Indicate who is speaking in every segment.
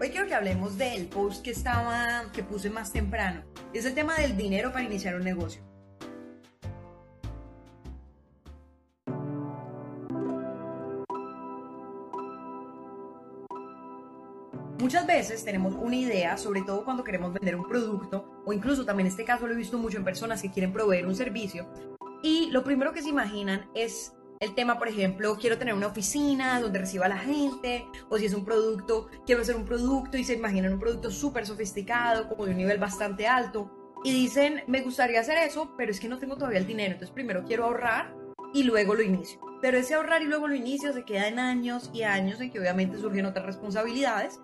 Speaker 1: Hoy quiero que hablemos del post que estaba, que puse más temprano. Es el tema del dinero para iniciar un negocio. Muchas veces tenemos una idea, sobre todo cuando queremos vender un producto, o incluso también en este caso lo he visto mucho en personas que quieren proveer un servicio, y lo primero que se imaginan es el tema, por ejemplo, quiero tener una oficina donde reciba a la gente, o si es un producto, quiero hacer un producto y se imaginan un producto súper sofisticado, como de un nivel bastante alto, y dicen, me gustaría hacer eso, pero es que no tengo todavía el dinero, entonces primero quiero ahorrar y luego lo inicio. Pero ese ahorrar y luego lo inicio se queda en años y años en que obviamente surgen otras responsabilidades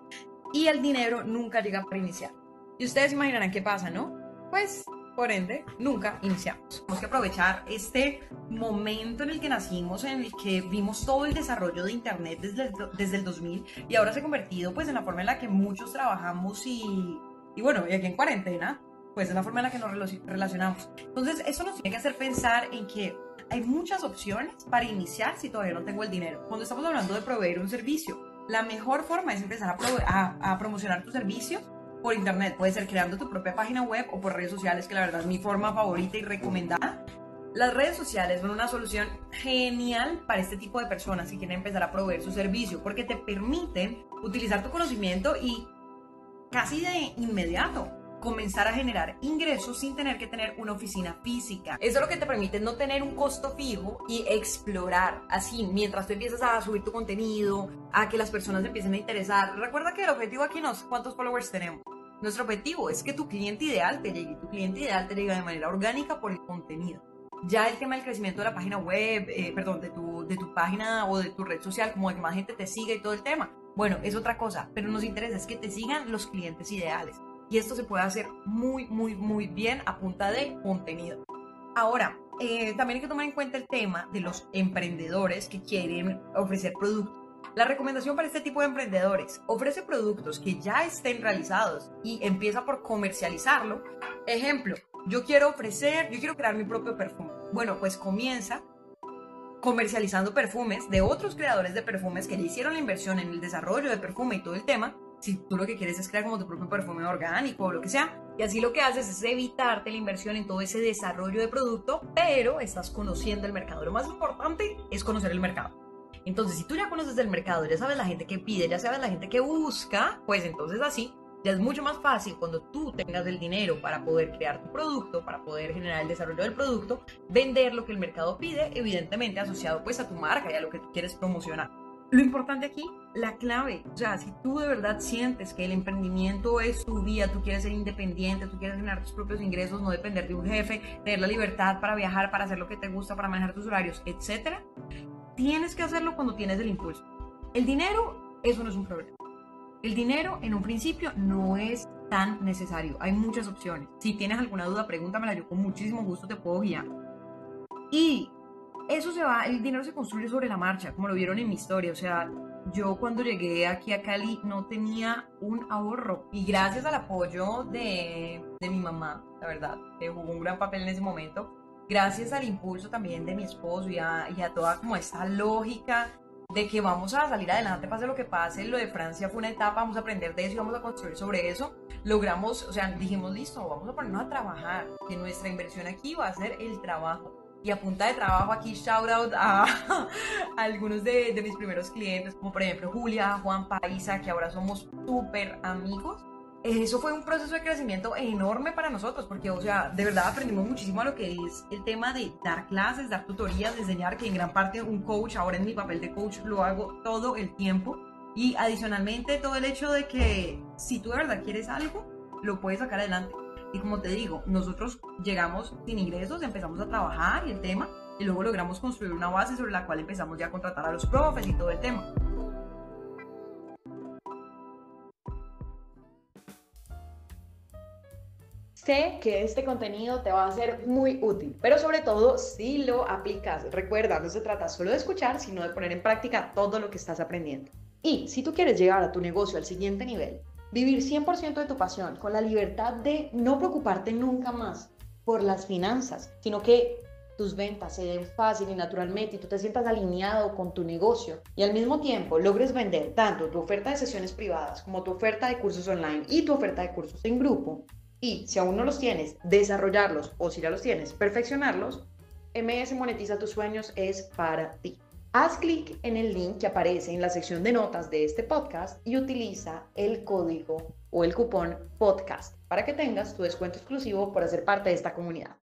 Speaker 1: y el dinero nunca llega para iniciar. Y ustedes imaginarán qué pasa, ¿no? Pues por ende, nunca iniciamos. Tenemos que aprovechar este momento en el que nacimos, en el que vimos todo el desarrollo de Internet desde el, desde el 2000 y ahora se ha convertido pues en la forma en la que muchos trabajamos y, y bueno, y aquí en cuarentena, pues es la forma en la que nos relacionamos. Entonces, eso nos tiene que hacer pensar en que hay muchas opciones para iniciar si todavía no tengo el dinero. Cuando estamos hablando de proveer un servicio, la mejor forma es empezar a, promocionar tu servicio por internet, puede ser creando tu propia página web o por redes sociales, que la verdad es mi forma favorita y recomendada. Las redes sociales son una solución genial para este tipo de personas que quieren empezar a proveer su servicio porque te permiten utilizar tu conocimiento y casi de inmediato comenzar a generar ingresos sin tener que tener una oficina física. Eso es lo que te permite no tener un costo fijo y explorar así mientras tú empiezas a subir tu contenido, a que las personas empiecen a interesar. Recuerda que el objetivo aquí no es cuántos followers tenemos. Nuestro objetivo es que tu cliente ideal te llegue. Tu cliente ideal te llegue de manera orgánica por el contenido. Ya el tema del crecimiento de la página web, eh, perdón, de tu, de tu página o de tu red social, como de que más gente te siga y todo el tema. Bueno, es otra cosa, pero nos interesa es que te sigan los clientes ideales y esto se puede hacer muy, muy, muy bien a punta de contenido. Ahora, eh, también hay que tomar en cuenta el tema de los emprendedores que quieren ofrecer productos. La recomendación para este tipo de emprendedores, ofrece productos que ya estén realizados y empieza por comercializarlo. Ejemplo, yo quiero ofrecer, yo quiero crear mi propio perfume. Bueno, pues comienza comercializando perfumes de otros creadores de perfumes que ya hicieron la inversión en el desarrollo de perfume y todo el tema si tú lo que quieres es crear como tu propio perfume orgánico o lo que sea. Y así lo que haces es evitarte la inversión en todo ese desarrollo de producto, pero estás conociendo el mercado. Lo más importante es conocer el mercado. Entonces, si tú ya conoces el mercado, ya sabes la gente que pide, ya sabes la gente que busca, pues entonces así ya es mucho más fácil cuando tú tengas el dinero para poder crear tu producto, para poder generar el desarrollo del producto, vender lo que el mercado pide, evidentemente asociado pues a tu marca y a lo que tú quieres promocionar. Lo importante aquí, la clave, o sea, si tú de verdad sientes que el emprendimiento es tu vía, tú quieres ser independiente, tú quieres generar tus propios ingresos, no depender de un jefe, tener la libertad para viajar, para hacer lo que te gusta, para manejar tus horarios, etcétera, tienes que hacerlo cuando tienes el impulso. El dinero, eso no es un problema. El dinero en un principio no es tan necesario, hay muchas opciones. Si tienes alguna duda, pregúntamela, yo con muchísimo gusto te puedo guiar. Y eso se va, el dinero se construye sobre la marcha, como lo vieron en mi historia. O sea, yo cuando llegué aquí a Cali no tenía un ahorro. Y gracias al apoyo de, de mi mamá, la verdad, que jugó un gran papel en ese momento, gracias al impulso también de mi esposo y a, y a toda como esta lógica de que vamos a salir adelante, pase lo que pase, lo de Francia fue una etapa, vamos a aprender de eso y vamos a construir sobre eso. Logramos, o sea, dijimos, listo, vamos a ponernos a trabajar, que nuestra inversión aquí va a ser el trabajo y a punta de trabajo aquí shout out a, algunos de, de, mis primeros clientes, como por ejemplo Julia, Juan Paisa, que ahora somos súper amigos. Eso fue un proceso de crecimiento enorme para nosotros, porque, o sea, de verdad aprendimos muchísimo a lo que es el tema de dar clases, dar tutorías, enseñar, que en gran parte un coach, ahora en mi papel de coach lo hago todo el tiempo. Y adicionalmente todo el hecho de que si tú de verdad quieres algo, lo puedes sacar adelante. Y como te digo, nosotros llegamos sin ingresos, empezamos a trabajar y el tema, y luego logramos construir una base sobre la cual empezamos ya a contratar a los profes y todo el tema.
Speaker 2: Sé que este contenido te va a ser muy útil, pero sobre todo si lo aplicas. Recuerda, no se trata solo de escuchar, sino de poner en práctica todo lo que estás aprendiendo. Y si tú quieres llegar a tu negocio al siguiente nivel, vivir 100% de tu pasión con la libertad de no preocuparte nunca más por las finanzas, sino que tus ventas se den fácil y naturalmente y tú te sientas alineado con tu negocio y al mismo tiempo logres vender tanto tu oferta de sesiones privadas como tu oferta de cursos online y tu oferta de cursos en grupo, y si aún no los tienes, desarrollarlos o si ya los tienes, perfeccionarlos, MS Monetiza tus sueños es para ti. Haz clic en el link que aparece en la sección de notas de este podcast y utiliza el código o el cupón podcast para que tengas tu descuento exclusivo por hacer parte de esta comunidad.